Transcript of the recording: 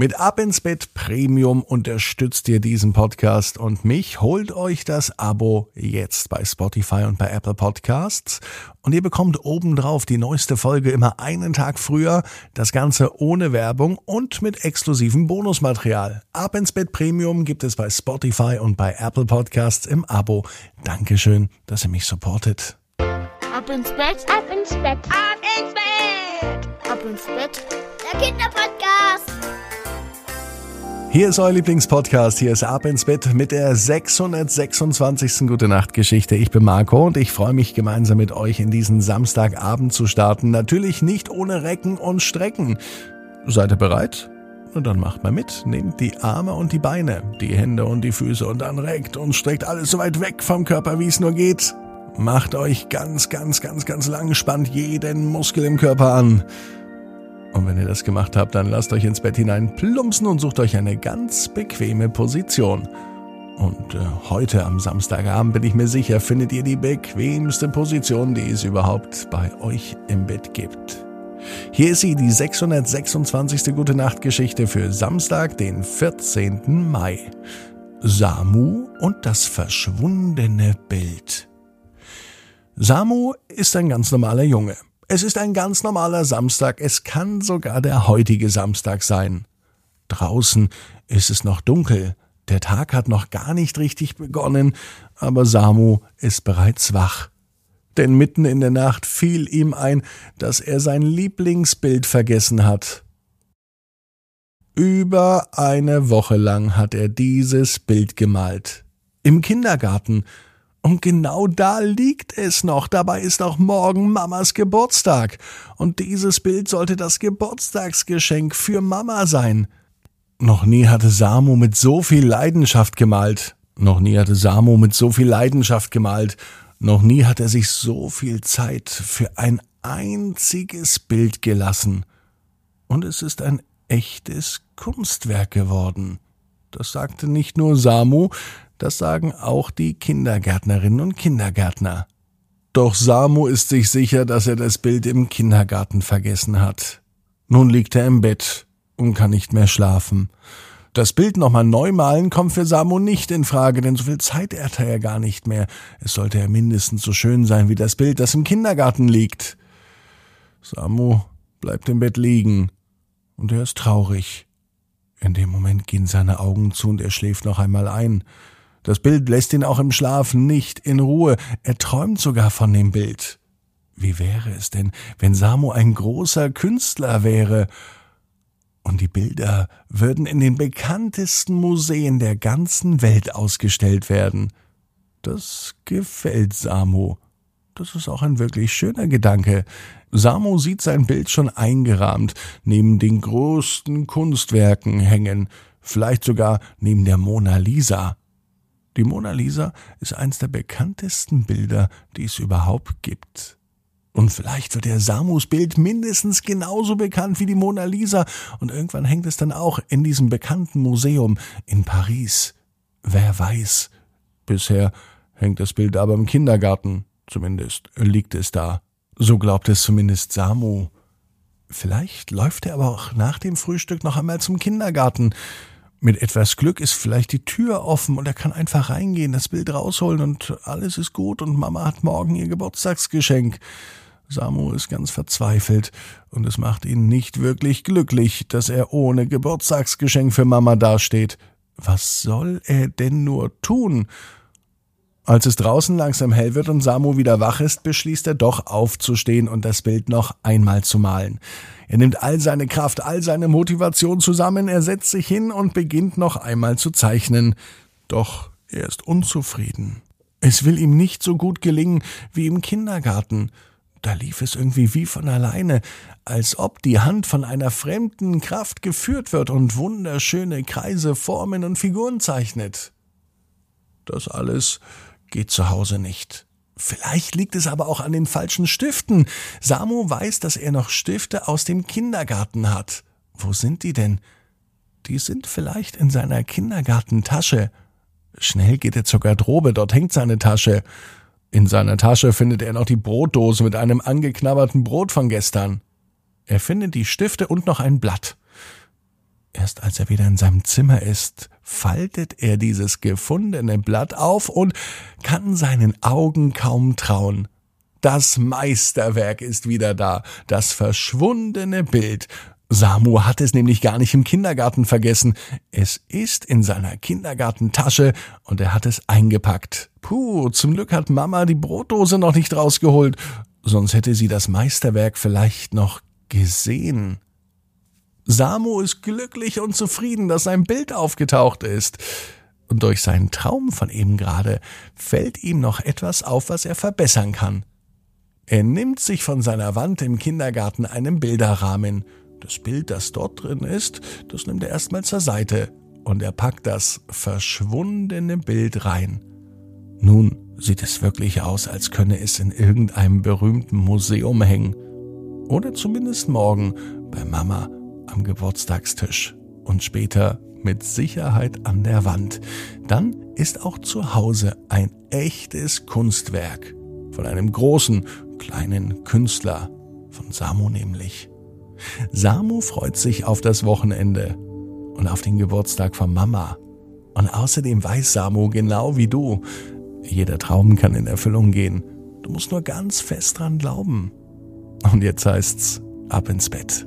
Mit Ab ins Bett Premium unterstützt ihr diesen Podcast und mich. Holt euch das Abo jetzt bei Spotify und bei Apple Podcasts und ihr bekommt obendrauf die neueste Folge immer einen Tag früher, das Ganze ohne Werbung und mit exklusivem Bonusmaterial. Ab ins Bett Premium gibt es bei Spotify und bei Apple Podcasts im Abo. Dankeschön, dass ihr mich supportet. Ab ins Bett, ab ins Bett, ab ins Bett, ab ins Bett, der Kinderpodcast. Hier ist euer Lieblingspodcast. Hier ist Ab ins Bett mit der 626. Gute Nacht Geschichte. Ich bin Marco und ich freue mich gemeinsam mit euch in diesen Samstagabend zu starten. Natürlich nicht ohne Recken und Strecken. Seid ihr bereit? Und dann macht mal mit. Nehmt die Arme und die Beine, die Hände und die Füße und dann reckt und streckt alles so weit weg vom Körper, wie es nur geht. Macht euch ganz, ganz, ganz, ganz lang, spannt jeden Muskel im Körper an. Und wenn ihr das gemacht habt, dann lasst euch ins Bett hinein plumpsen und sucht euch eine ganz bequeme Position. Und äh, heute am Samstagabend bin ich mir sicher, findet ihr die bequemste Position, die es überhaupt bei euch im Bett gibt. Hier ist sie, die 626. Gute Nacht Geschichte für Samstag, den 14. Mai. Samu und das verschwundene Bild. Samu ist ein ganz normaler Junge. Es ist ein ganz normaler Samstag, es kann sogar der heutige Samstag sein. Draußen ist es noch dunkel, der Tag hat noch gar nicht richtig begonnen, aber Samu ist bereits wach. Denn mitten in der Nacht fiel ihm ein, dass er sein Lieblingsbild vergessen hat. Über eine Woche lang hat er dieses Bild gemalt. Im Kindergarten, und genau da liegt es noch. Dabei ist auch morgen Mamas Geburtstag. Und dieses Bild sollte das Geburtstagsgeschenk für Mama sein. Noch nie hatte Samu mit so viel Leidenschaft gemalt. Noch nie hatte Samu mit so viel Leidenschaft gemalt. Noch nie hat er sich so viel Zeit für ein einziges Bild gelassen. Und es ist ein echtes Kunstwerk geworden. Das sagte nicht nur Samu, das sagen auch die Kindergärtnerinnen und Kindergärtner. Doch Samu ist sich sicher, dass er das Bild im Kindergarten vergessen hat. Nun liegt er im Bett und kann nicht mehr schlafen. Das Bild nochmal neu malen kommt für Samu nicht in Frage, denn so viel Zeit hat er ja gar nicht mehr. Es sollte ja mindestens so schön sein wie das Bild, das im Kindergarten liegt. Samu bleibt im Bett liegen und er ist traurig. In dem Moment gehen seine Augen zu und er schläft noch einmal ein. Das Bild lässt ihn auch im Schlaf nicht in Ruhe. Er träumt sogar von dem Bild. Wie wäre es denn, wenn Samu ein großer Künstler wäre? Und die Bilder würden in den bekanntesten Museen der ganzen Welt ausgestellt werden. Das gefällt Samu. Das ist auch ein wirklich schöner Gedanke. Samu sieht sein Bild schon eingerahmt, neben den größten Kunstwerken hängen, vielleicht sogar neben der Mona Lisa. Die Mona Lisa ist eins der bekanntesten Bilder, die es überhaupt gibt. Und vielleicht wird der Samus Bild mindestens genauso bekannt wie die Mona Lisa und irgendwann hängt es dann auch in diesem bekannten Museum in Paris. Wer weiß. Bisher hängt das Bild aber im Kindergarten, zumindest liegt es da. So glaubt es zumindest Samu. Vielleicht läuft er aber auch nach dem Frühstück noch einmal zum Kindergarten. Mit etwas Glück ist vielleicht die Tür offen und er kann einfach reingehen, das Bild rausholen und alles ist gut und Mama hat morgen ihr Geburtstagsgeschenk. Samu ist ganz verzweifelt und es macht ihn nicht wirklich glücklich, dass er ohne Geburtstagsgeschenk für Mama dasteht. Was soll er denn nur tun? Als es draußen langsam hell wird und Samu wieder wach ist, beschließt er doch aufzustehen und das Bild noch einmal zu malen. Er nimmt all seine Kraft, all seine Motivation zusammen, er setzt sich hin und beginnt noch einmal zu zeichnen. Doch er ist unzufrieden. Es will ihm nicht so gut gelingen wie im Kindergarten. Da lief es irgendwie wie von alleine, als ob die Hand von einer fremden Kraft geführt wird und wunderschöne Kreise, Formen und Figuren zeichnet. Das alles geht zu Hause nicht. Vielleicht liegt es aber auch an den falschen Stiften. Samu weiß, dass er noch Stifte aus dem Kindergarten hat. Wo sind die denn? Die sind vielleicht in seiner Kindergartentasche. Schnell geht er zur Garderobe, dort hängt seine Tasche. In seiner Tasche findet er noch die Brotdose mit einem angeknabberten Brot von gestern. Er findet die Stifte und noch ein Blatt. Erst als er wieder in seinem Zimmer ist, faltet er dieses gefundene Blatt auf und kann seinen Augen kaum trauen. Das Meisterwerk ist wieder da, das verschwundene Bild. Samu hat es nämlich gar nicht im Kindergarten vergessen. Es ist in seiner Kindergartentasche und er hat es eingepackt. Puh, zum Glück hat Mama die Brotdose noch nicht rausgeholt, sonst hätte sie das Meisterwerk vielleicht noch gesehen. Samu ist glücklich und zufrieden, dass sein Bild aufgetaucht ist. Und durch seinen Traum von eben gerade fällt ihm noch etwas auf, was er verbessern kann. Er nimmt sich von seiner Wand im Kindergarten einen Bilderrahmen. Das Bild, das dort drin ist, das nimmt er erstmal zur Seite und er packt das verschwundene Bild rein. Nun sieht es wirklich aus, als könne es in irgendeinem berühmten Museum hängen. Oder zumindest morgen bei Mama am Geburtstagstisch und später mit Sicherheit an der Wand. Dann ist auch zu Hause ein echtes Kunstwerk von einem großen, kleinen Künstler, von Samu nämlich. Samu freut sich auf das Wochenende und auf den Geburtstag von Mama. Und außerdem weiß Samu genau wie du, jeder Traum kann in Erfüllung gehen. Du musst nur ganz fest dran glauben. Und jetzt heißt's ab ins Bett.